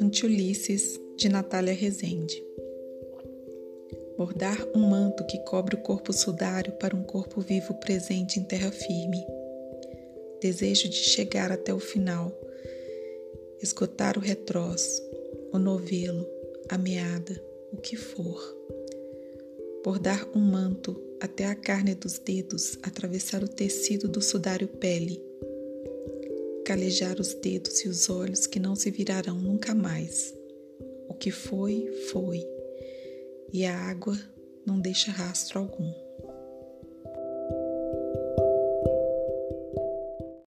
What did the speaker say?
Anti-Ulisses, de Natália Rezende. Bordar um manto que cobre o corpo sudário para um corpo vivo presente em terra firme. Desejo de chegar até o final, esgotar o retroço, o novelo, a meada, o que for. Bordar um manto até a carne dos dedos atravessar o tecido do sudário pele calejar os dedos e os olhos que não se virarão nunca mais. O que foi, foi, e a água não deixa rastro algum.